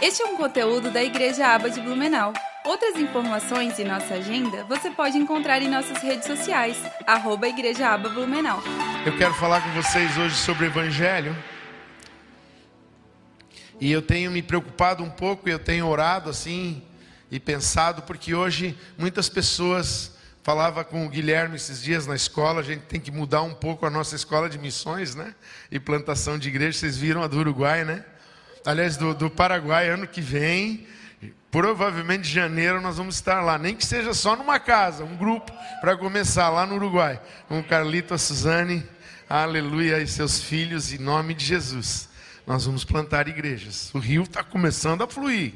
Este é um conteúdo da Igreja Aba de Blumenau. Outras informações e nossa agenda você pode encontrar em nossas redes sociais, arroba Igreja Aba Blumenau. Eu quero falar com vocês hoje sobre o Evangelho. E eu tenho me preocupado um pouco, eu tenho orado assim e pensado, porque hoje muitas pessoas Falava com o Guilherme esses dias na escola, a gente tem que mudar um pouco a nossa escola de missões, né? E plantação de igreja, vocês viram a do Uruguai, né? Aliás, do, do Paraguai, ano que vem, provavelmente em janeiro nós vamos estar lá, nem que seja só numa casa, um grupo, para começar lá no Uruguai, com o Carlito, a Suzane, aleluia, e seus filhos, em nome de Jesus. Nós vamos plantar igrejas. O rio está começando a fluir,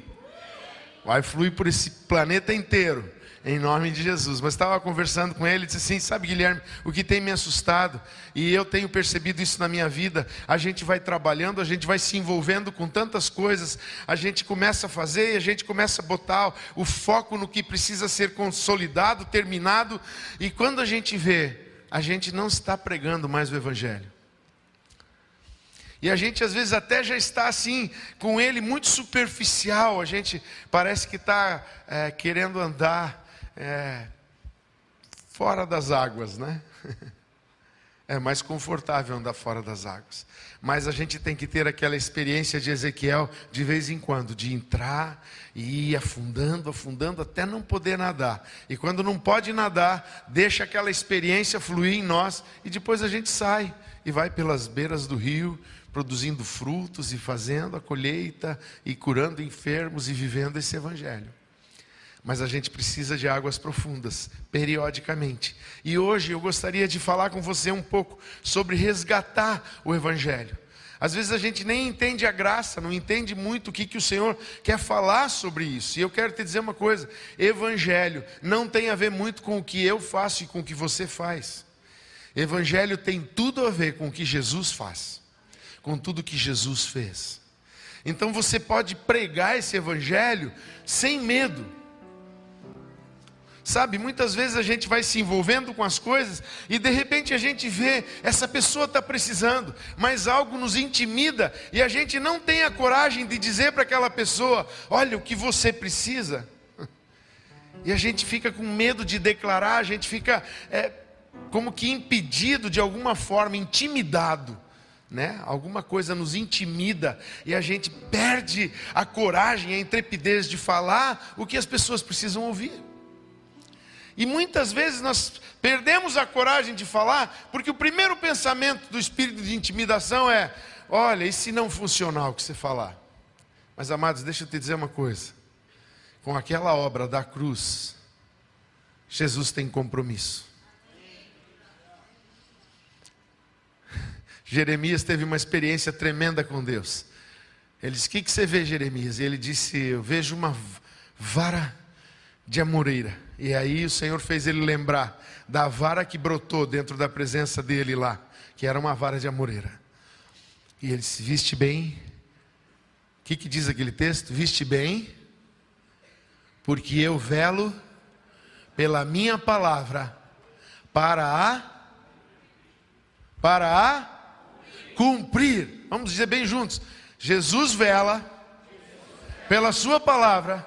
vai fluir por esse planeta inteiro em nome de Jesus. Mas estava conversando com ele disse assim: Sabe, Guilherme, o que tem me assustado, e eu tenho percebido isso na minha vida, a gente vai trabalhando, a gente vai se envolvendo com tantas coisas, a gente começa a fazer e a gente começa a botar o foco no que precisa ser consolidado, terminado, e quando a gente vê, a gente não está pregando mais o Evangelho. E a gente às vezes até já está assim, com ele muito superficial, a gente parece que está é, querendo andar é, fora das águas, né? É mais confortável andar fora das águas. Mas a gente tem que ter aquela experiência de Ezequiel, de vez em quando, de entrar e ir afundando, afundando, até não poder nadar. E quando não pode nadar, deixa aquela experiência fluir em nós e depois a gente sai e vai pelas beiras do rio, produzindo frutos e fazendo a colheita e curando enfermos e vivendo esse evangelho mas a gente precisa de águas profundas, periodicamente. E hoje eu gostaria de falar com você um pouco sobre resgatar o Evangelho. Às vezes a gente nem entende a graça, não entende muito o que, que o Senhor quer falar sobre isso. E eu quero te dizer uma coisa: Evangelho não tem a ver muito com o que eu faço e com o que você faz. Evangelho tem tudo a ver com o que Jesus faz, com tudo que Jesus fez. Então você pode pregar esse Evangelho sem medo Sabe, muitas vezes a gente vai se envolvendo com as coisas e de repente a gente vê, essa pessoa está precisando, mas algo nos intimida e a gente não tem a coragem de dizer para aquela pessoa: olha, o que você precisa. E a gente fica com medo de declarar, a gente fica é, como que impedido de alguma forma, intimidado. Né? Alguma coisa nos intimida e a gente perde a coragem, a intrepidez de falar o que as pessoas precisam ouvir. E muitas vezes nós perdemos a coragem de falar, porque o primeiro pensamento do espírito de intimidação é: olha, e se não funcionar o que você falar? Mas amados, deixa eu te dizer uma coisa: com aquela obra da cruz, Jesus tem compromisso. Jeremias teve uma experiência tremenda com Deus. Ele disse: O que, que você vê, Jeremias? E ele disse: Eu vejo uma vara de amoreira. E aí o Senhor fez ele lembrar da vara que brotou dentro da presença dele lá, que era uma vara de amoreira. E ele se viste bem. O que, que diz aquele texto? Viste bem, porque eu velo pela minha palavra para a para a cumprir. Vamos dizer bem juntos. Jesus vela pela sua palavra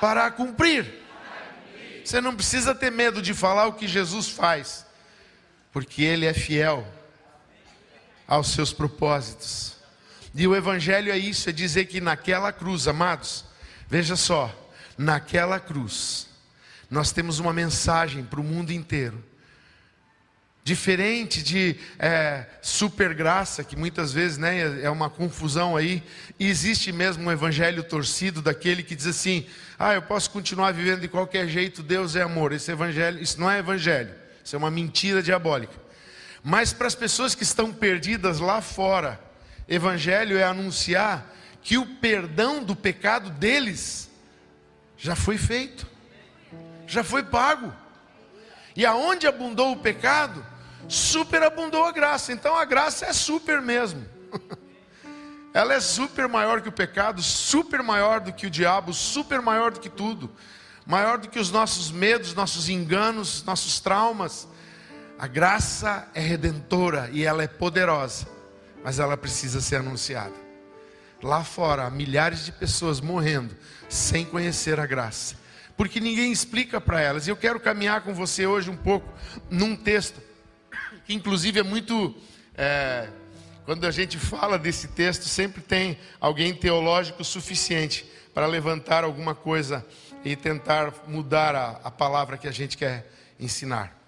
para cumprir. Você não precisa ter medo de falar o que Jesus faz, porque Ele é fiel aos seus propósitos. E o Evangelho é isso: é dizer que naquela cruz, amados, veja só, naquela cruz, nós temos uma mensagem para o mundo inteiro Diferente de é, super graça, que muitas vezes né, é uma confusão aí, e existe mesmo um evangelho torcido daquele que diz assim: ah, eu posso continuar vivendo de qualquer jeito, Deus é amor. Esse evangelho, isso não é evangelho, isso é uma mentira diabólica. Mas para as pessoas que estão perdidas lá fora, evangelho é anunciar que o perdão do pecado deles já foi feito, já foi pago. E aonde abundou o pecado, superabundou a graça. Então a graça é super mesmo. Ela é super maior que o pecado, super maior do que o diabo, super maior do que tudo, maior do que os nossos medos, nossos enganos, nossos traumas. A graça é redentora e ela é poderosa, mas ela precisa ser anunciada. lá fora há milhares de pessoas morrendo sem conhecer a graça, porque ninguém explica para elas. E eu quero caminhar com você hoje um pouco num texto que, inclusive, é muito. É, quando a gente fala desse texto, sempre tem alguém teológico suficiente para levantar alguma coisa e tentar mudar a, a palavra que a gente quer ensinar.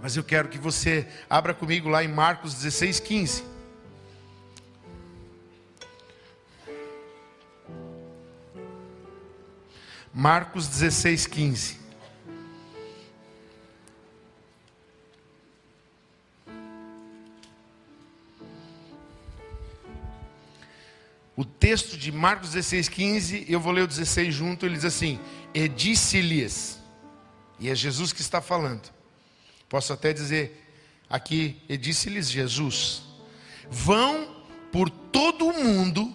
Mas eu quero que você abra comigo lá em Marcos 16, 15. Marcos 16, 15. O texto de Marcos 16, 15, eu vou ler o 16 junto, ele diz assim: E disse-lhes, e é Jesus que está falando, posso até dizer aqui, e disse-lhes Jesus: Vão por todo o mundo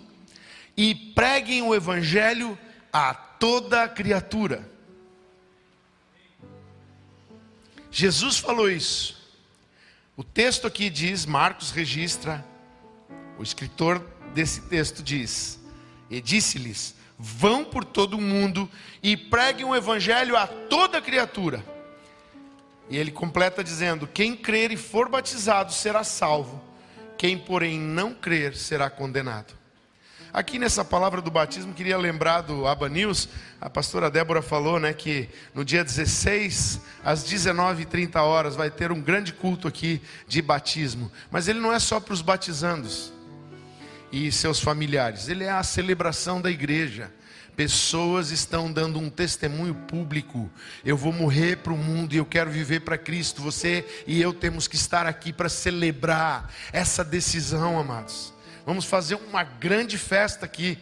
e preguem o evangelho a toda criatura. Jesus falou isso. O texto aqui diz, Marcos registra, o escritor desse texto diz: E disse-lhes: Vão por todo o mundo e preguem o evangelho a toda criatura. E ele completa dizendo: Quem crer e for batizado será salvo, quem, porém, não crer será condenado. Aqui nessa palavra do batismo, queria lembrar do Aba News, a pastora Débora falou né, que no dia 16, às 19h30 horas, vai ter um grande culto aqui de batismo. Mas ele não é só para os batizandos e seus familiares, ele é a celebração da igreja. Pessoas estão dando um testemunho público. Eu vou morrer para o mundo e eu quero viver para Cristo. Você e eu temos que estar aqui para celebrar essa decisão, amados. Vamos fazer uma grande festa aqui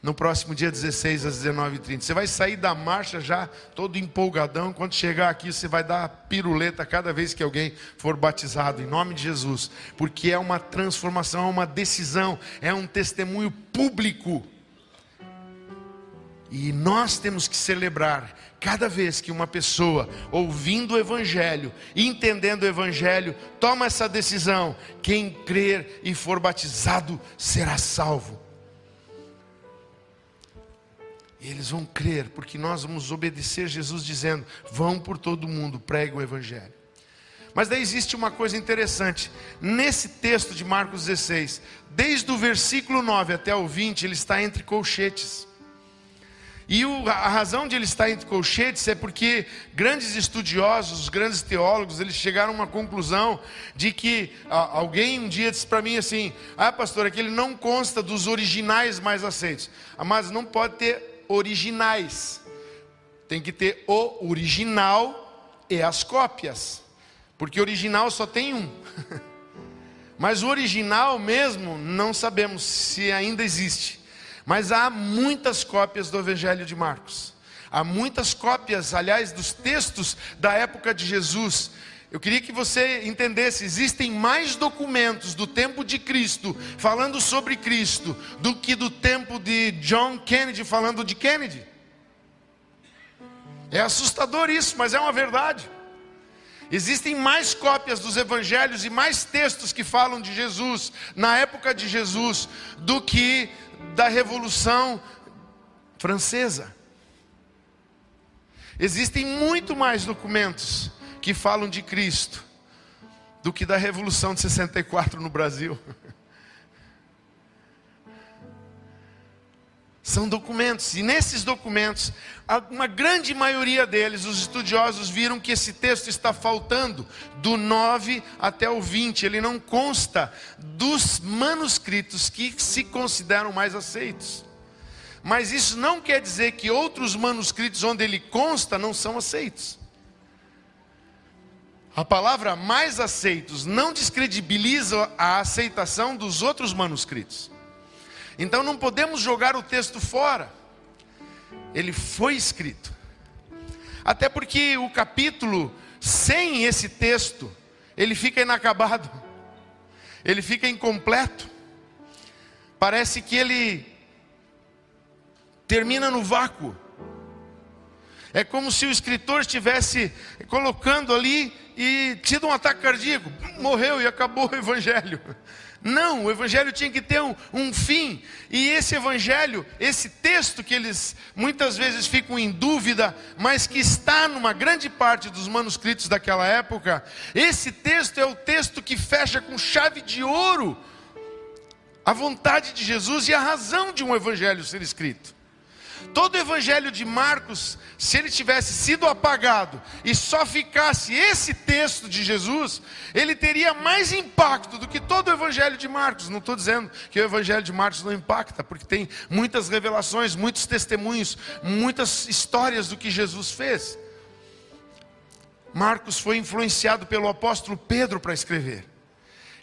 no próximo dia 16 às 19h30. Você vai sair da marcha já todo empolgadão. Quando chegar aqui, você vai dar piruleta cada vez que alguém for batizado, em nome de Jesus. Porque é uma transformação, é uma decisão, é um testemunho público. E nós temos que celebrar cada vez que uma pessoa, ouvindo o Evangelho, entendendo o Evangelho, toma essa decisão: quem crer e for batizado será salvo. E eles vão crer, porque nós vamos obedecer Jesus dizendo: vão por todo mundo, pregue o Evangelho. Mas daí existe uma coisa interessante, nesse texto de Marcos 16, desde o versículo 9 até o 20, ele está entre colchetes. E o, a razão de ele estar entre colchetes é porque grandes estudiosos, grandes teólogos, eles chegaram a uma conclusão de que alguém um dia disse para mim assim: Ah, pastor, aquele não consta dos originais mais aceitos. Ah, mas não pode ter originais, tem que ter o original e as cópias, porque original só tem um. Mas o original mesmo, não sabemos se ainda existe. Mas há muitas cópias do Evangelho de Marcos. Há muitas cópias, aliás, dos textos da época de Jesus. Eu queria que você entendesse: existem mais documentos do tempo de Cristo falando sobre Cristo do que do tempo de John Kennedy falando de Kennedy. É assustador isso, mas é uma verdade. Existem mais cópias dos evangelhos e mais textos que falam de Jesus na época de Jesus do que da Revolução Francesa. Existem muito mais documentos que falam de Cristo do que da Revolução de 64 no Brasil. São documentos, e nesses documentos, uma grande maioria deles, os estudiosos viram que esse texto está faltando do 9 até o 20, ele não consta dos manuscritos que se consideram mais aceitos. Mas isso não quer dizer que outros manuscritos onde ele consta não são aceitos. A palavra mais aceitos não descredibiliza a aceitação dos outros manuscritos. Então não podemos jogar o texto fora. Ele foi escrito. Até porque o capítulo sem esse texto, ele fica inacabado. Ele fica incompleto. Parece que ele termina no vácuo. É como se o escritor estivesse colocando ali e tido um ataque cardíaco, morreu e acabou o evangelho. Não, o evangelho tinha que ter um, um, fim. E esse evangelho, esse texto que eles muitas vezes ficam em dúvida, mas que está numa grande parte dos manuscritos daquela época, esse texto é o texto que fecha com chave de ouro a vontade de Jesus e a razão de um evangelho ser escrito. Todo o evangelho de Marcos, se ele tivesse sido apagado e só ficasse esse texto de Jesus, ele teria mais impacto do que todo o evangelho de Marcos. Não estou dizendo que o evangelho de Marcos não impacta, porque tem muitas revelações, muitos testemunhos, muitas histórias do que Jesus fez. Marcos foi influenciado pelo apóstolo Pedro para escrever.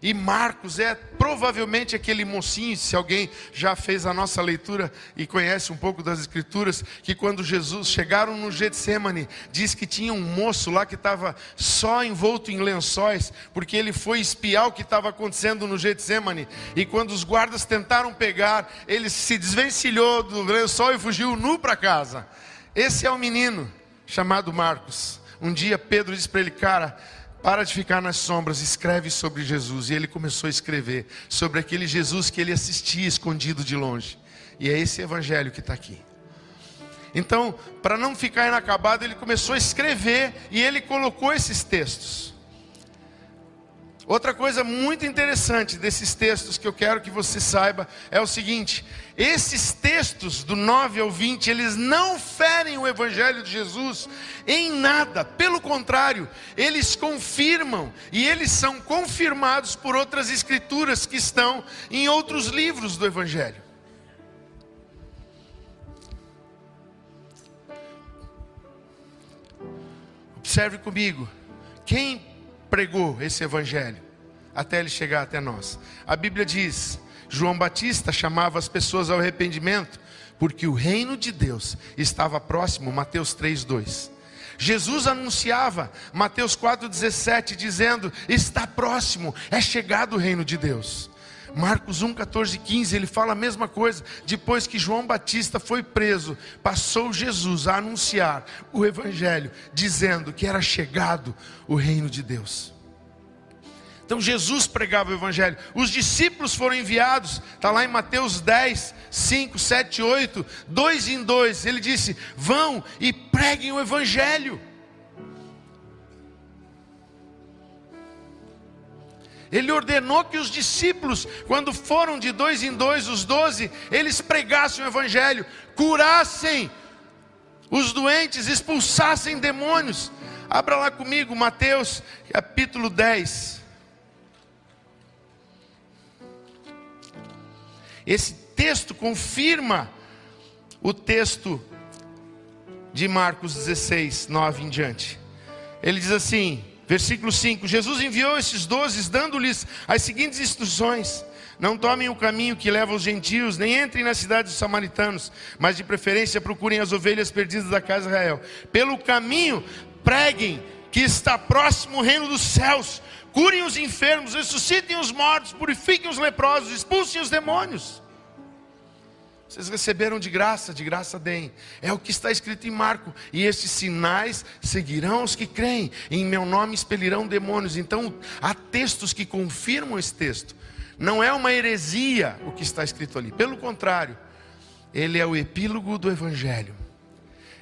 E Marcos é provavelmente aquele mocinho, se alguém já fez a nossa leitura e conhece um pouco das escrituras, que quando Jesus chegaram no Getsemane, diz que tinha um moço lá que estava só envolto em lençóis, porque ele foi espiar o que estava acontecendo no Getsemane, e quando os guardas tentaram pegar, ele se desvencilhou do lençol e fugiu nu para casa. Esse é o menino chamado Marcos. Um dia Pedro disse para ele, cara, para de ficar nas sombras, escreve sobre Jesus. E ele começou a escrever sobre aquele Jesus que ele assistia escondido de longe. E é esse evangelho que está aqui. Então, para não ficar inacabado, ele começou a escrever e ele colocou esses textos. Outra coisa muito interessante desses textos que eu quero que você saiba é o seguinte: esses textos do 9 ao 20, eles não ferem o evangelho de Jesus em nada, pelo contrário, eles confirmam e eles são confirmados por outras escrituras que estão em outros livros do evangelho. Observe comigo, quem pregou esse evangelho até ele chegar até nós. A Bíblia diz: João Batista chamava as pessoas ao arrependimento, porque o reino de Deus estava próximo, Mateus 3:2. Jesus anunciava, Mateus 4,17, dizendo: Está próximo, é chegado o reino de Deus. Marcos 1, 14 15, ele fala a mesma coisa. Depois que João Batista foi preso, passou Jesus a anunciar o Evangelho, dizendo que era chegado o reino de Deus. Então Jesus pregava o Evangelho. Os discípulos foram enviados, está lá em Mateus 10, 5, 7, 8, dois em dois. Ele disse: Vão e preguem o Evangelho. Ele ordenou que os discípulos, quando foram de dois em dois, os doze, eles pregassem o Evangelho, curassem os doentes, expulsassem demônios. Abra lá comigo, Mateus capítulo 10. Esse texto confirma o texto de Marcos 16, 9 em diante. Ele diz assim, versículo 5: Jesus enviou esses doze, dando-lhes as seguintes instruções: Não tomem o caminho que leva aos gentios, nem entrem na cidade dos samaritanos, mas de preferência procurem as ovelhas perdidas da casa de Israel. Pelo caminho, preguem que está próximo o reino dos céus curem os enfermos, ressuscitem os mortos, purifiquem os leprosos, expulsem os demônios. Vocês receberam de graça, de graça deem. É o que está escrito em Marco. E esses sinais seguirão os que creem. Em meu nome expelirão demônios. Então, há textos que confirmam esse texto. Não é uma heresia o que está escrito ali. Pelo contrário, ele é o epílogo do Evangelho.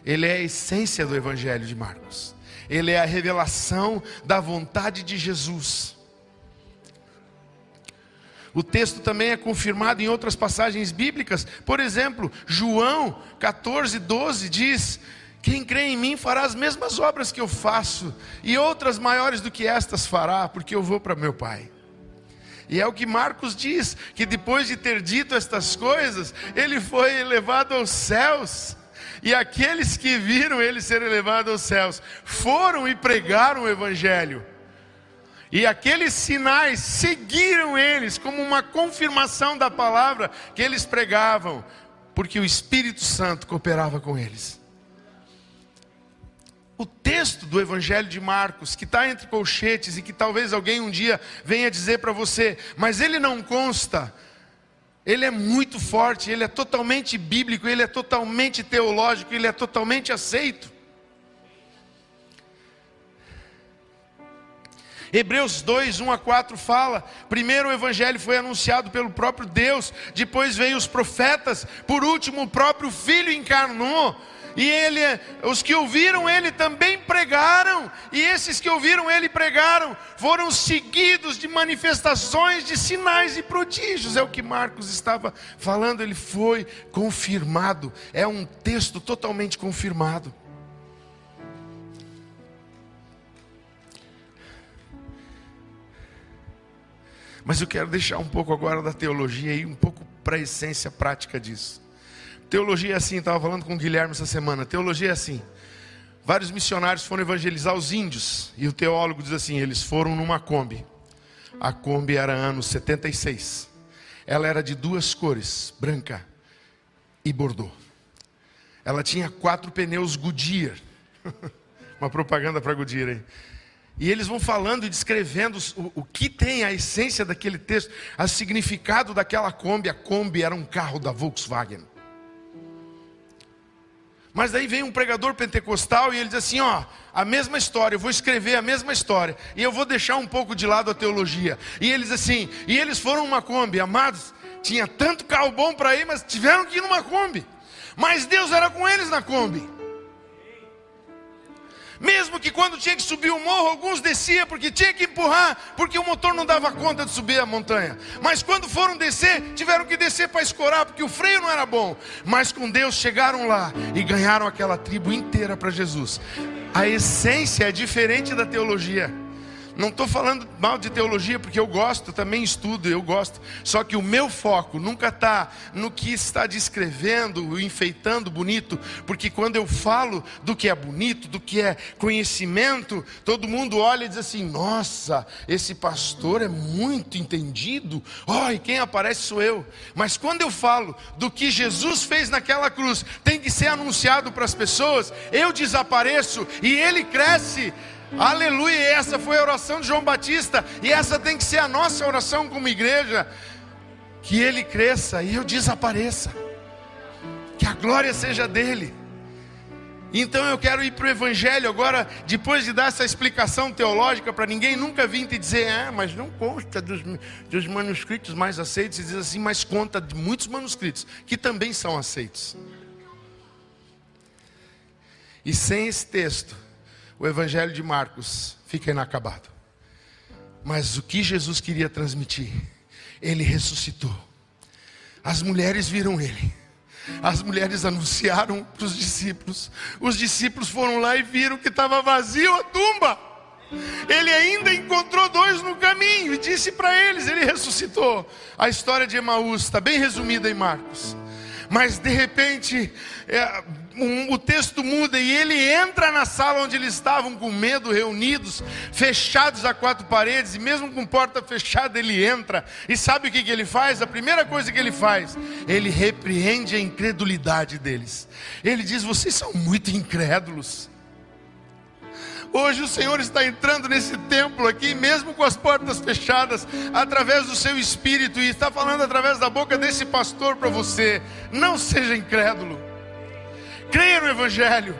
Ele é a essência do Evangelho de Marcos ele é a revelação da vontade de Jesus. O texto também é confirmado em outras passagens bíblicas. Por exemplo, João 14, 12 diz: Quem crê em mim fará as mesmas obras que eu faço, e outras maiores do que estas fará, porque eu vou para meu Pai. E é o que Marcos diz: que depois de ter dito estas coisas, ele foi elevado aos céus. E aqueles que viram ele ser elevado aos céus foram e pregaram o Evangelho. E aqueles sinais seguiram eles como uma confirmação da palavra que eles pregavam, porque o Espírito Santo cooperava com eles. O texto do Evangelho de Marcos, que está entre colchetes e que talvez alguém um dia venha dizer para você, mas ele não consta ele é muito forte, ele é totalmente bíblico, ele é totalmente teológico, ele é totalmente aceito. Hebreus 2, 1 a 4 fala: primeiro o evangelho foi anunciado pelo próprio Deus, depois veio os profetas, por último o próprio Filho encarnou. E ele, os que ouviram ele também pregaram, e esses que ouviram ele pregaram, foram seguidos de manifestações, de sinais e prodígios. É o que Marcos estava falando, ele foi confirmado. É um texto totalmente confirmado. Mas eu quero deixar um pouco agora da teologia e um pouco para a essência prática disso. Teologia é assim, estava falando com o Guilherme essa semana. Teologia é assim. Vários missionários foram evangelizar os índios. E o teólogo diz assim: eles foram numa Kombi. A Kombi era anos 76. Ela era de duas cores, branca e bordô. Ela tinha quatro pneus Goodyear. Uma propaganda para Goodyear aí. E eles vão falando e descrevendo o, o, que tem a essência daquele texto, o significado daquela Kombi. A Kombi era um carro da Volkswagen. Mas daí vem um pregador pentecostal e ele diz assim: ó, a mesma história, eu vou escrever a mesma história, e eu vou deixar um pouco de lado a teologia. E eles assim, e eles foram uma Kombi, amados, tinha tanto carro bom para ir, mas tiveram que ir numa Kombi. Mas Deus era com eles na Kombi. Mesmo que quando tinha que subir o morro, alguns desciam porque tinha que empurrar, porque o motor não dava conta de subir a montanha. Mas quando foram descer, tiveram que descer para escorar, porque o freio não era bom. Mas com Deus chegaram lá e ganharam aquela tribo inteira para Jesus. A essência é diferente da teologia. Não estou falando mal de teologia porque eu gosto, também estudo, eu gosto. Só que o meu foco nunca está no que está descrevendo, enfeitando bonito, porque quando eu falo do que é bonito, do que é conhecimento, todo mundo olha e diz assim: nossa, esse pastor é muito entendido. Oh, e quem aparece sou eu. Mas quando eu falo do que Jesus fez naquela cruz, tem que ser anunciado para as pessoas, eu desapareço e ele cresce. Aleluia, essa foi a oração de João Batista, e essa tem que ser a nossa oração como igreja. Que ele cresça e eu desapareça, que a glória seja dele. Então eu quero ir para o Evangelho agora, depois de dar essa explicação teológica para ninguém nunca vir te dizer, ah, mas não consta dos, dos manuscritos mais aceitos, e diz assim, mas conta de muitos manuscritos que também são aceitos. E sem esse texto, o Evangelho de Marcos fica inacabado. Mas o que Jesus queria transmitir, ele ressuscitou. As mulheres viram ele. As mulheres anunciaram para os discípulos. Os discípulos foram lá e viram que estava vazio a tumba. Ele ainda encontrou dois no caminho e disse para eles: Ele ressuscitou. A história de Emaús está bem resumida em Marcos. Mas de repente, é, o texto muda e ele entra na sala onde eles estavam com medo, reunidos, fechados a quatro paredes, e mesmo com porta fechada, ele entra. E sabe o que, que ele faz? A primeira coisa que ele faz, ele repreende a incredulidade deles. Ele diz: Vocês são muito incrédulos. Hoje o Senhor está entrando nesse templo aqui, mesmo com as portas fechadas, através do seu espírito, e está falando através da boca desse pastor para você. Não seja incrédulo. Creia no Evangelho.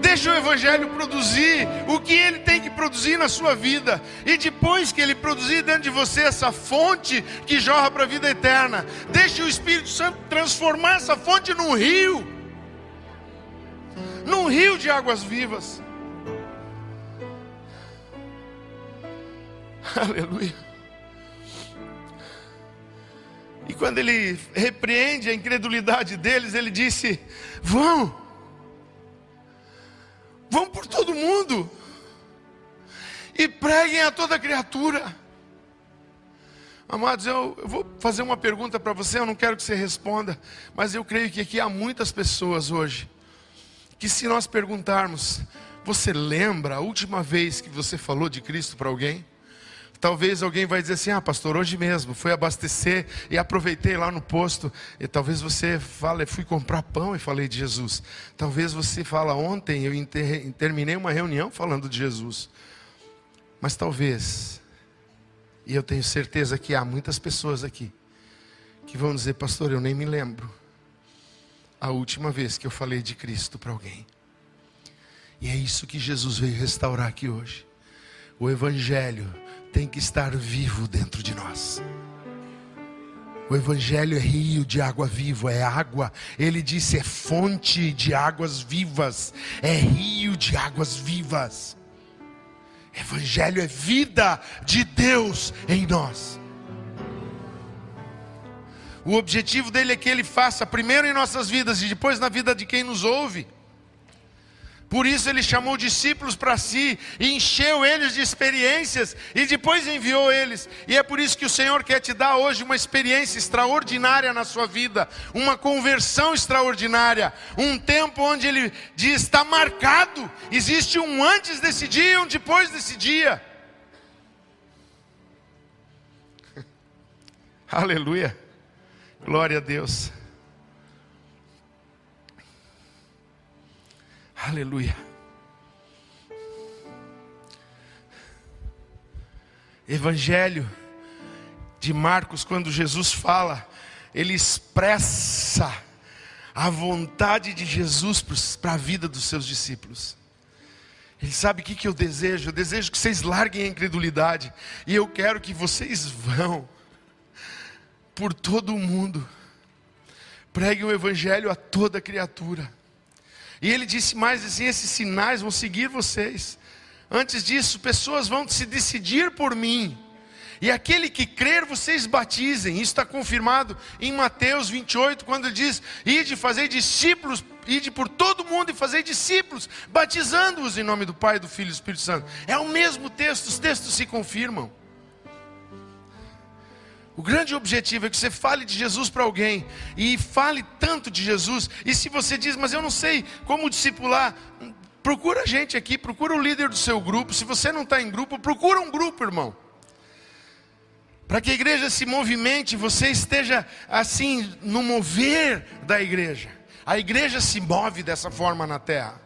Deixa o Evangelho produzir o que ele tem que produzir na sua vida. E depois que ele produzir dentro de você essa fonte que jorra para a vida eterna, deixe o Espírito Santo transformar essa fonte num rio num rio de águas vivas. Aleluia. E quando ele repreende a incredulidade deles, ele disse: Vão, vão por todo mundo e preguem a toda criatura. Amados, eu, eu vou fazer uma pergunta para você, eu não quero que você responda, mas eu creio que aqui há muitas pessoas hoje que, se nós perguntarmos, você lembra a última vez que você falou de Cristo para alguém? Talvez alguém vai dizer assim: "Ah, pastor, hoje mesmo fui abastecer e aproveitei lá no posto". E talvez você fale: "Fui comprar pão e falei de Jesus". Talvez você fala: "Ontem eu terminei uma reunião falando de Jesus". Mas talvez e eu tenho certeza que há muitas pessoas aqui que vão dizer: "Pastor, eu nem me lembro a última vez que eu falei de Cristo para alguém". E é isso que Jesus veio restaurar aqui hoje o Evangelho tem que estar vivo dentro de nós. O Evangelho é rio de água viva, é água. Ele disse: é fonte de águas vivas, é rio de águas vivas. Evangelho é vida de Deus em nós. O objetivo dele é que ele faça primeiro em nossas vidas e depois na vida de quem nos ouve. Por isso ele chamou discípulos para si, e encheu eles de experiências e depois enviou eles. E é por isso que o Senhor quer te dar hoje uma experiência extraordinária na sua vida, uma conversão extraordinária, um tempo onde ele diz está marcado, existe um antes desse dia e um depois desse dia. Aleluia. Glória a Deus. Aleluia. Evangelho de Marcos, quando Jesus fala, ele expressa a vontade de Jesus para a vida dos seus discípulos. Ele sabe o que, que eu desejo? Eu desejo que vocês larguem a incredulidade, e eu quero que vocês vão por todo o mundo, preguem o Evangelho a toda criatura. E ele disse mais assim: esses sinais vão seguir vocês. Antes disso, pessoas vão se decidir por mim. E aquele que crer, vocês batizem. Isso está confirmado em Mateus 28, quando ele diz: Ide fazer discípulos, ide por todo mundo e fazer discípulos, batizando-os em nome do Pai, do Filho e do Espírito Santo. É o mesmo texto, os textos se confirmam. O grande objetivo é que você fale de Jesus para alguém e fale tanto de Jesus. E se você diz, mas eu não sei como discipular, procura a gente aqui, procura o líder do seu grupo. Se você não está em grupo, procura um grupo, irmão. Para que a igreja se movimente, você esteja assim no mover da igreja. A igreja se move dessa forma na terra.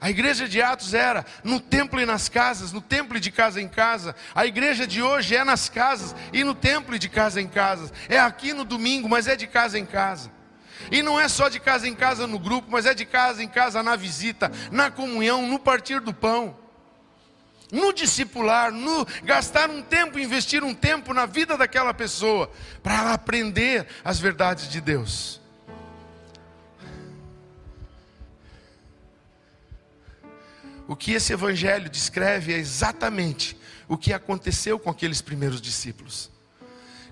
A igreja de Atos era no templo e nas casas, no templo e de casa em casa. A igreja de hoje é nas casas e no templo e de casa em casa. É aqui no domingo, mas é de casa em casa. E não é só de casa em casa no grupo, mas é de casa em casa na visita, na comunhão, no partir do pão, no discipular, no gastar um tempo, investir um tempo na vida daquela pessoa, para ela aprender as verdades de Deus. O que esse evangelho descreve é exatamente o que aconteceu com aqueles primeiros discípulos.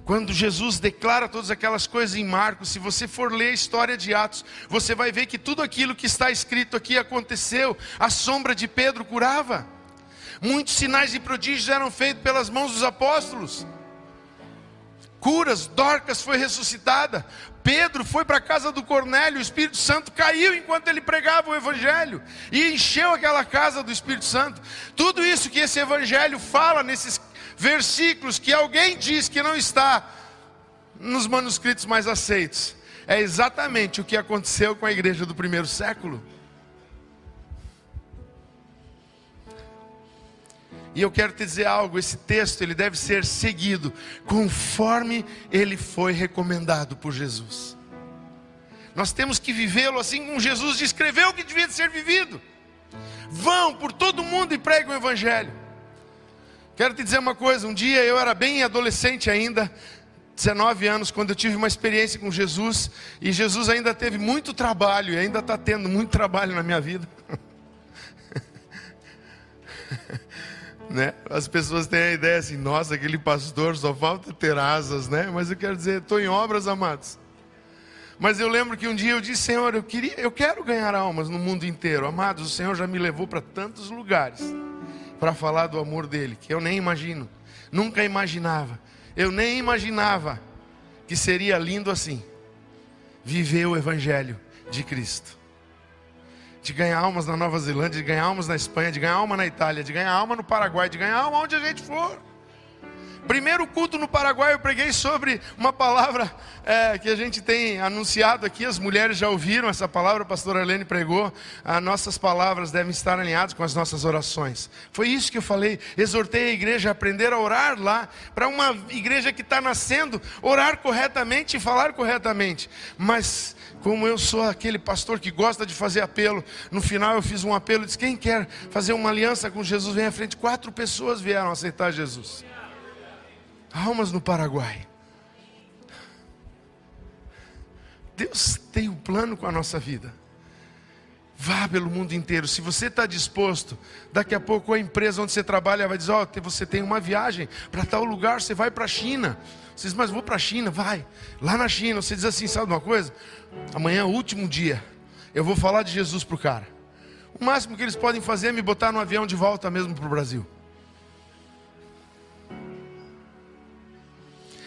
Quando Jesus declara todas aquelas coisas em Marcos, se você for ler a história de Atos, você vai ver que tudo aquilo que está escrito aqui aconteceu. A sombra de Pedro curava. Muitos sinais e prodígios eram feitos pelas mãos dos apóstolos. Curas, Dorcas foi ressuscitada. Pedro foi para a casa do Cornélio, o Espírito Santo caiu enquanto ele pregava o Evangelho e encheu aquela casa do Espírito Santo. Tudo isso que esse Evangelho fala nesses versículos que alguém diz que não está nos manuscritos mais aceitos, é exatamente o que aconteceu com a igreja do primeiro século. E eu quero te dizer algo, esse texto ele deve ser seguido conforme ele foi recomendado por Jesus. Nós temos que vivê-lo assim como Jesus descreveu o que devia ser vivido. Vão por todo mundo e preguem o evangelho. Quero te dizer uma coisa, um dia eu era bem adolescente ainda, 19 anos, quando eu tive uma experiência com Jesus, e Jesus ainda teve muito trabalho, e ainda está tendo muito trabalho na minha vida. Né? As pessoas têm a ideia assim, nossa, aquele pastor só falta ter asas, né? Mas eu quero dizer, estou em obras, amados. Mas eu lembro que um dia eu disse, Senhor, eu queria, eu quero ganhar almas no mundo inteiro. Amados, o Senhor já me levou para tantos lugares para falar do amor dele, que eu nem imagino. Nunca imaginava. Eu nem imaginava que seria lindo assim. Viver o evangelho de Cristo de ganhar almas na Nova Zelândia, de ganhar almas na Espanha, de ganhar alma na Itália, de ganhar alma no Paraguai, de ganhar alma onde a gente for. Primeiro culto no Paraguai, eu preguei sobre uma palavra é, que a gente tem anunciado aqui. As mulheres já ouviram essa palavra, a pastora Helene pregou. As nossas palavras devem estar alinhadas com as nossas orações. Foi isso que eu falei. Exortei a igreja a aprender a orar lá, para uma igreja que está nascendo, orar corretamente e falar corretamente. Mas como eu sou aquele pastor que gosta de fazer apelo, no final eu fiz um apelo, disse: quem quer fazer uma aliança com Jesus, vem à frente. Quatro pessoas vieram aceitar Jesus almas no Paraguai. Deus tem um plano com a nossa vida. Vá pelo mundo inteiro. Se você está disposto, daqui a pouco a empresa onde você trabalha vai dizer: Ó, oh, você tem uma viagem para tal lugar, você vai para a China. Você diz, mas vou para a China, vai. Lá na China, você diz assim: sabe uma coisa? Amanhã é o último dia. Eu vou falar de Jesus para o cara. O máximo que eles podem fazer é me botar no avião de volta mesmo para o Brasil.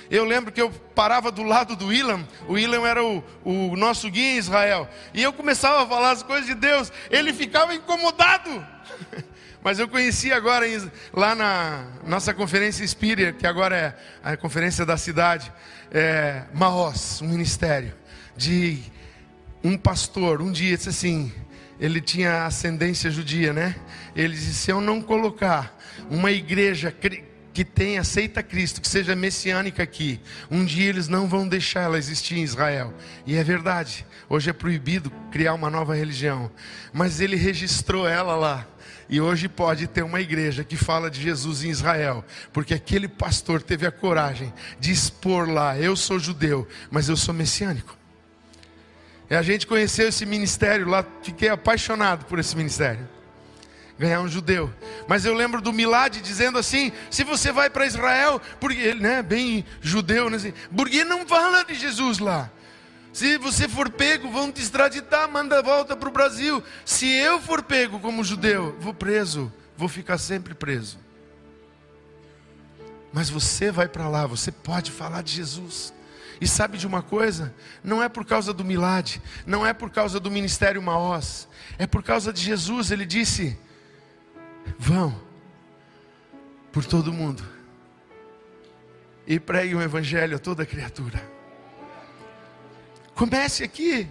Eu lembro que eu parava do lado do William, o William era o, o nosso guia em Israel, e eu começava a falar as coisas de Deus, ele ficava incomodado. Mas eu conheci agora lá na nossa conferência Spirit, que agora é a conferência da cidade, é, Maós, um ministério, de um pastor, um dia disse assim, ele tinha ascendência judia, né? Ele disse: se eu não colocar uma igreja que tem, aceita Cristo, que seja messiânica aqui, um dia eles não vão deixar ela existir em Israel. E é verdade, hoje é proibido criar uma nova religião, mas ele registrou ela lá. E hoje pode ter uma igreja que fala de Jesus em Israel, porque aquele pastor teve a coragem de expor lá: eu sou judeu, mas eu sou messiânico. E a gente conheceu esse ministério lá, fiquei apaixonado por esse ministério ganhar um judeu. Mas eu lembro do Milad dizendo assim: se você vai para Israel, porque ele, né, bem judeu, né, assim, porque não fala de Jesus lá. Se você for pego, vão te extraditar, manda volta para o Brasil. Se eu for pego como judeu, vou preso, vou ficar sempre preso. Mas você vai para lá, você pode falar de Jesus. E sabe de uma coisa? Não é por causa do Milad, não é por causa do ministério Maós, é por causa de Jesus. Ele disse: Vão por todo mundo e pregue o Evangelho a toda criatura. Comece aqui.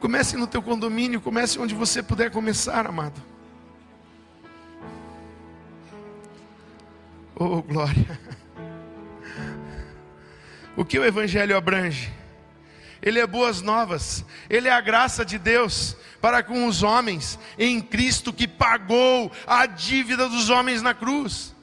Comece no teu condomínio, comece onde você puder começar, amado. Oh, glória. O que o Evangelho abrange? Ele é boas novas, ele é a graça de Deus para com os homens em Cristo que pagou a dívida dos homens na cruz.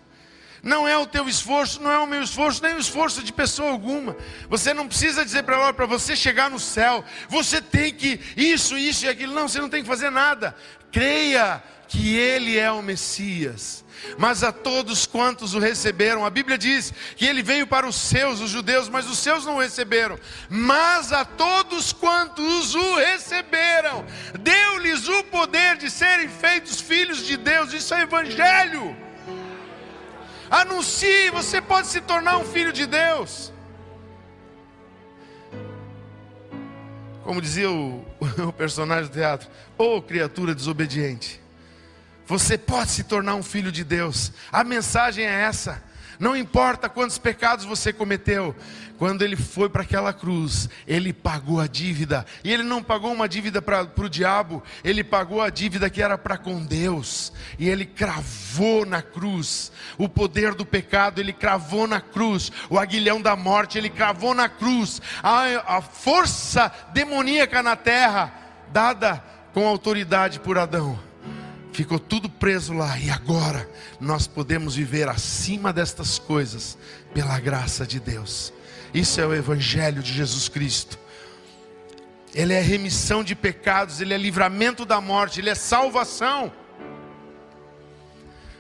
Não é o teu esforço, não é o meu esforço, nem o esforço de pessoa alguma. Você não precisa dizer para ela, para você chegar no céu, você tem que isso, isso e aquilo. Não, você não tem que fazer nada. Creia que Ele é o Messias mas a todos quantos o receberam. A Bíblia diz que ele veio para os seus, os judeus, mas os seus não o receberam. Mas a todos quantos o receberam, deu-lhes o poder de serem feitos filhos de Deus. Isso é evangelho. Anuncie, você pode se tornar um filho de Deus. Como dizia o, o personagem do teatro, ô oh, criatura desobediente. Você pode se tornar um filho de Deus. A mensagem é essa. Não importa quantos pecados você cometeu, quando ele foi para aquela cruz, ele pagou a dívida. E ele não pagou uma dívida para o diabo, ele pagou a dívida que era para com Deus. E ele cravou na cruz o poder do pecado, ele cravou na cruz o aguilhão da morte, ele cravou na cruz a, a força demoníaca na terra, dada com autoridade por Adão ficou tudo preso lá, e agora nós podemos viver acima destas coisas, pela graça de Deus. Isso é o Evangelho de Jesus Cristo. Ele é remissão de pecados, ele é livramento da morte, ele é salvação.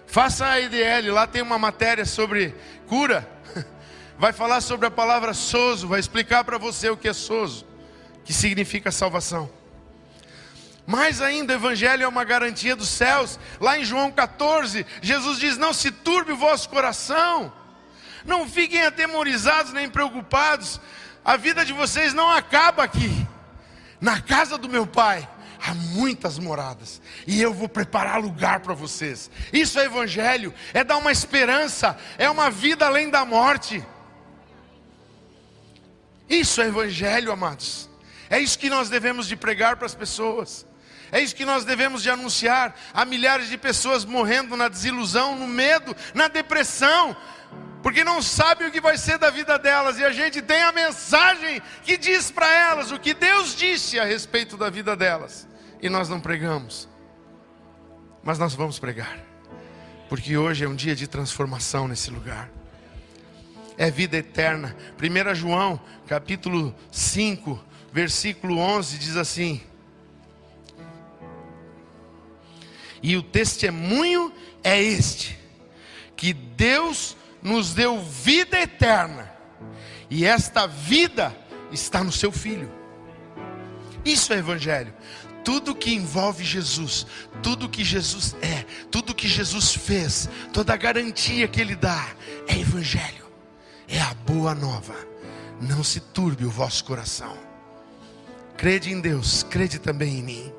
Faça a IDL, lá tem uma matéria sobre cura. Vai falar sobre a palavra sozo, vai explicar para você o que é sozo, que significa salvação. Mais ainda, o Evangelho é uma garantia dos céus. Lá em João 14, Jesus diz: Não se turbe o vosso coração, não fiquem atemorizados nem preocupados. A vida de vocês não acaba aqui, na casa do meu Pai. há muitas moradas, e eu vou preparar lugar para vocês. Isso é evangelho, é dar uma esperança, é uma vida além da morte. Isso é evangelho, amados. É isso que nós devemos de pregar para as pessoas. É isso que nós devemos de anunciar. Há milhares de pessoas morrendo na desilusão, no medo, na depressão, porque não sabem o que vai ser da vida delas. E a gente tem a mensagem que diz para elas o que Deus disse a respeito da vida delas. E nós não pregamos. Mas nós vamos pregar. Porque hoje é um dia de transformação nesse lugar. É vida eterna. 1 João, capítulo 5, versículo 11 diz assim: E o testemunho é este: que Deus nos deu vida eterna, e esta vida está no seu Filho. Isso é Evangelho. Tudo que envolve Jesus, tudo que Jesus é, tudo que Jesus fez, toda a garantia que Ele dá, é Evangelho, é a boa nova. Não se turbe o vosso coração. Crede em Deus, crede também em mim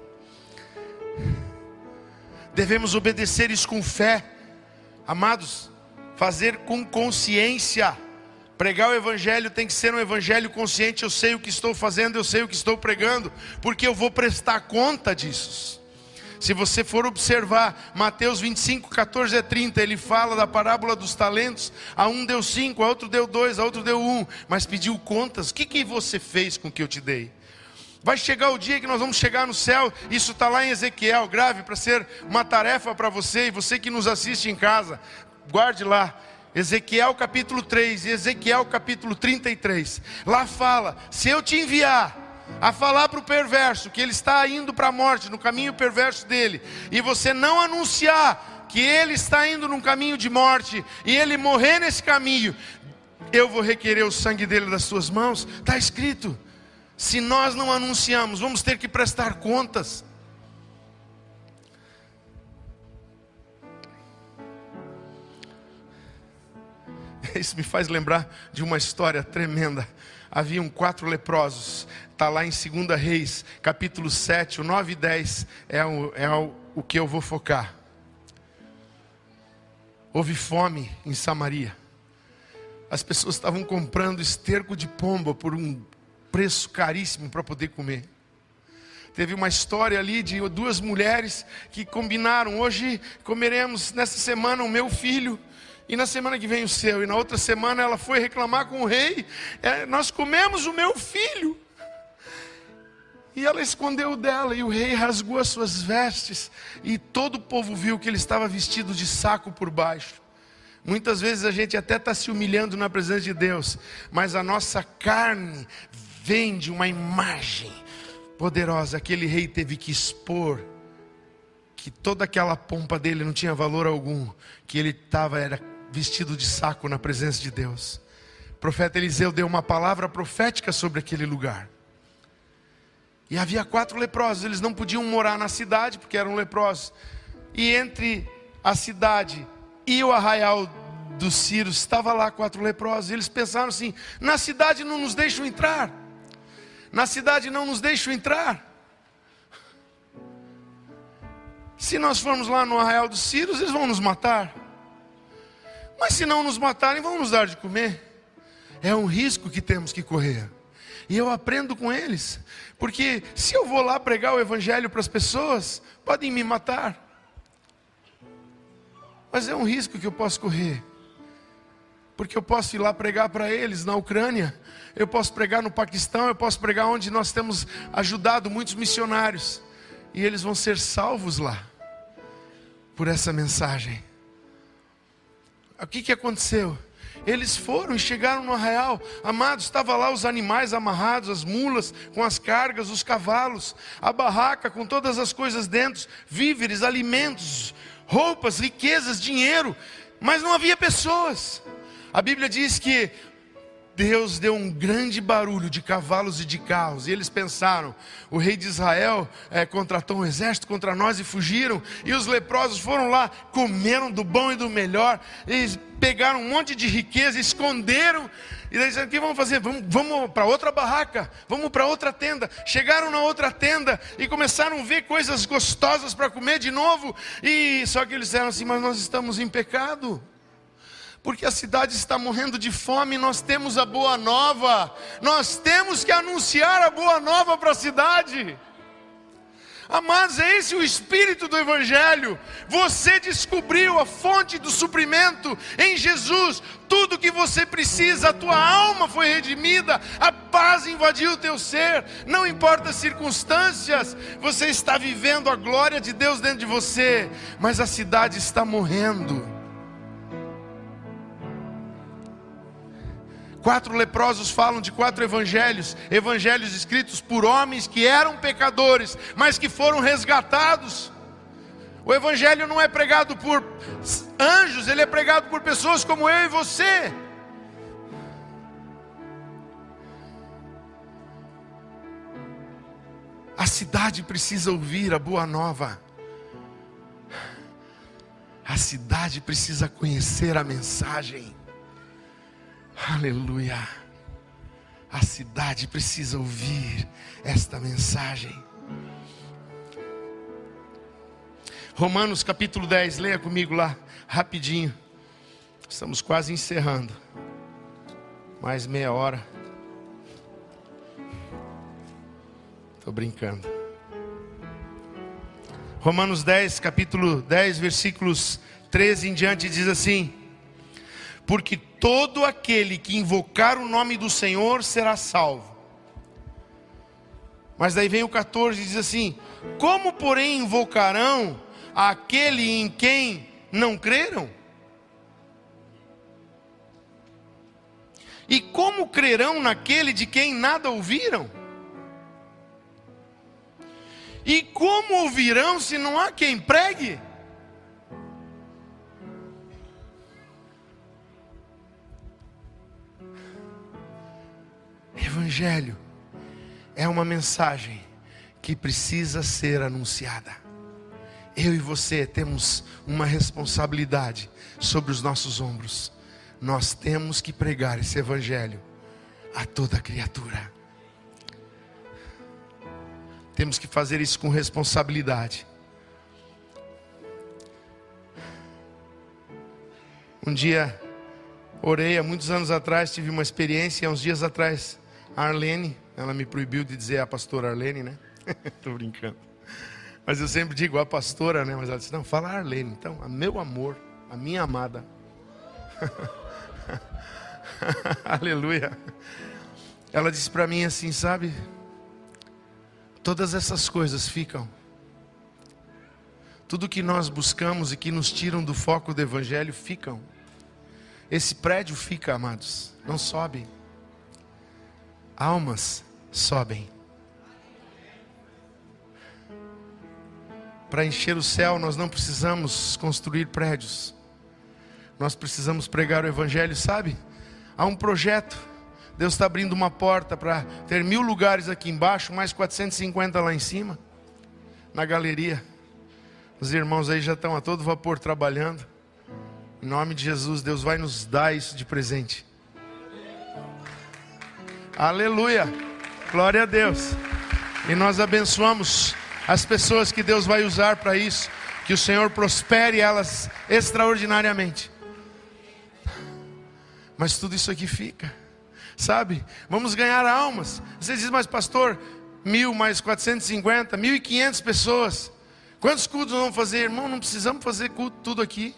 devemos obedecer isso com fé, amados, fazer com consciência. Pregar o Evangelho tem que ser um Evangelho consciente. Eu sei o que estou fazendo, eu sei o que estou pregando, porque eu vou prestar conta disso. Se você for observar Mateus 25, 14 a 30, ele fala da parábola dos talentos. A um deu cinco, a outro deu dois, a outro deu um, mas pediu contas. O que, que você fez com o que eu te dei? Vai chegar o dia que nós vamos chegar no céu. Isso está lá em Ezequiel, grave para ser uma tarefa para você e você que nos assiste em casa. Guarde lá. Ezequiel capítulo 3 e Ezequiel capítulo 33. Lá fala: se eu te enviar a falar para o perverso que ele está indo para a morte, no caminho perverso dele, e você não anunciar que ele está indo num caminho de morte e ele morrer nesse caminho, eu vou requerer o sangue dele das suas mãos. Está escrito. Se nós não anunciamos, vamos ter que prestar contas. Isso me faz lembrar de uma história tremenda. Haviam quatro leprosos, está lá em 2 Reis, capítulo 7, o 9 e 10 é, o, é o, o que eu vou focar. Houve fome em Samaria. As pessoas estavam comprando esterco de pomba por um preço caríssimo para poder comer. Teve uma história ali de duas mulheres que combinaram: hoje comeremos nessa semana o meu filho, e na semana que vem o seu, e na outra semana ela foi reclamar com o rei: é, Nós comemos o meu filho. E ela escondeu dela, e o rei rasgou as suas vestes, e todo o povo viu que ele estava vestido de saco por baixo. Muitas vezes a gente até está se humilhando na presença de Deus, mas a nossa carne vende uma imagem poderosa. Aquele rei teve que expor que toda aquela pompa dele não tinha valor algum, que ele estava era vestido de saco na presença de Deus. O profeta Eliseu deu uma palavra profética sobre aquele lugar. E havia quatro leprosos, eles não podiam morar na cidade porque eram leprosos. E entre a cidade e o arraial dos Círios estava lá quatro leprosos. E eles pensaram assim: na cidade não nos deixam entrar na cidade não nos deixam entrar. Se nós formos lá no arraial dos Círios, eles vão nos matar. Mas se não nos matarem, vão nos dar de comer. É um risco que temos que correr. E eu aprendo com eles. Porque se eu vou lá pregar o evangelho para as pessoas, podem me matar. Mas é um risco que eu posso correr. Porque eu posso ir lá pregar para eles na Ucrânia, eu posso pregar no Paquistão, eu posso pregar onde nós temos ajudado muitos missionários, e eles vão ser salvos lá, por essa mensagem. O que, que aconteceu? Eles foram e chegaram no arraial, amados, estava lá os animais amarrados, as mulas com as cargas, os cavalos, a barraca com todas as coisas dentro, víveres, alimentos, roupas, riquezas, dinheiro, mas não havia pessoas. A Bíblia diz que Deus deu um grande barulho de cavalos e de carros, e eles pensaram: o rei de Israel é, contratou um exército contra nós e fugiram, e os leprosos foram lá, comeram do bom e do melhor, eles pegaram um monte de riqueza, esconderam, e daí disseram: o que vamos fazer? Vamos, vamos para outra barraca, vamos para outra tenda. Chegaram na outra tenda e começaram a ver coisas gostosas para comer de novo, e só que eles disseram assim: mas nós estamos em pecado porque a cidade está morrendo de fome, nós temos a boa nova, nós temos que anunciar a boa nova para a cidade. Amados, é esse o espírito do Evangelho. Você descobriu a fonte do suprimento em Jesus. Tudo que você precisa, a tua alma foi redimida, a paz invadiu o teu ser. Não importa as circunstâncias, você está vivendo a glória de Deus dentro de você, mas a cidade está morrendo. Quatro leprosos falam de quatro evangelhos, evangelhos escritos por homens que eram pecadores, mas que foram resgatados. O evangelho não é pregado por anjos, ele é pregado por pessoas como eu e você. A cidade precisa ouvir a boa nova. A cidade precisa conhecer a mensagem. Aleluia. A cidade precisa ouvir esta mensagem. Romanos capítulo 10, leia comigo lá, rapidinho. Estamos quase encerrando. Mais meia hora. Estou brincando. Romanos 10, capítulo 10, versículos 13 em diante, diz assim: porque todo aquele que invocar o nome do Senhor será salvo. Mas daí vem o 14 e diz assim: Como, porém, invocarão aquele em quem não creram? E como crerão naquele de quem nada ouviram? E como ouvirão se não há quem pregue? Evangelho é uma mensagem que precisa ser anunciada. Eu e você temos uma responsabilidade sobre os nossos ombros. Nós temos que pregar esse Evangelho a toda criatura. Temos que fazer isso com responsabilidade. Um dia, orei há muitos anos atrás, tive uma experiência, há uns dias atrás, a Arlene, ela me proibiu de dizer a pastora Arlene, né? Estou brincando. Mas eu sempre digo a pastora, né? Mas ela disse: Não, fala Arlene. Então, a meu amor, a minha amada. Aleluia. Ela disse para mim assim: Sabe, todas essas coisas ficam. Tudo que nós buscamos e que nos tiram do foco do Evangelho ficam. Esse prédio fica, amados, não sobe almas sobem. Para encher o céu, nós não precisamos construir prédios, nós precisamos pregar o Evangelho, sabe? Há um projeto, Deus está abrindo uma porta para ter mil lugares aqui embaixo, mais 450 lá em cima, na galeria. Os irmãos aí já estão a todo vapor trabalhando. Em nome de Jesus, Deus vai nos dar isso de presente. Aleluia. Glória a Deus. E nós abençoamos as pessoas que Deus vai usar para isso. Que o Senhor prospere elas extraordinariamente. Mas tudo isso aqui fica, sabe? Vamos ganhar almas. Você diz, mas pastor, mil mais 450, mil e quinhentas pessoas. Quantos cultos vamos fazer, irmão? Não precisamos fazer culto tudo aqui.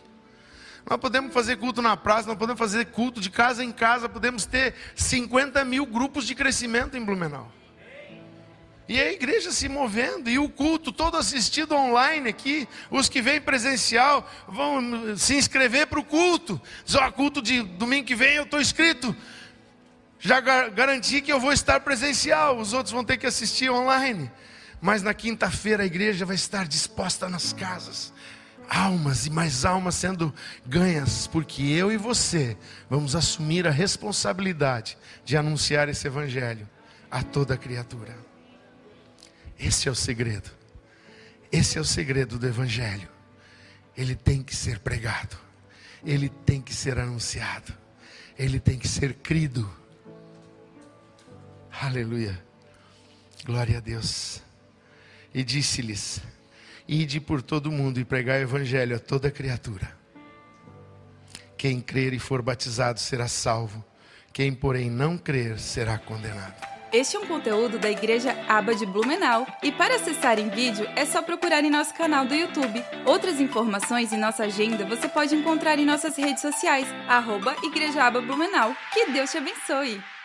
Nós podemos fazer culto na praça, nós podemos fazer culto de casa em casa, podemos ter 50 mil grupos de crescimento em Blumenau. E a igreja se movendo, e o culto todo assistido online aqui. Os que vêm presencial vão se inscrever para o culto. Diz, ó, culto de domingo que vem eu estou inscrito. Já garanti que eu vou estar presencial, os outros vão ter que assistir online. Mas na quinta-feira a igreja vai estar disposta nas casas almas e mais almas sendo ganhas, porque eu e você vamos assumir a responsabilidade de anunciar esse evangelho a toda criatura. Esse é o segredo. Esse é o segredo do evangelho. Ele tem que ser pregado. Ele tem que ser anunciado. Ele tem que ser crido. Aleluia. Glória a Deus. E disse-lhes: Ide por todo mundo e pregai o evangelho a toda criatura. Quem crer e for batizado será salvo, quem, porém, não crer será condenado. Este é um conteúdo da Igreja Aba de Blumenau e para acessar em vídeo é só procurar em nosso canal do YouTube. Outras informações e nossa agenda você pode encontrar em nossas redes sociais, arroba Igreja Aba Blumenau. Que Deus te abençoe!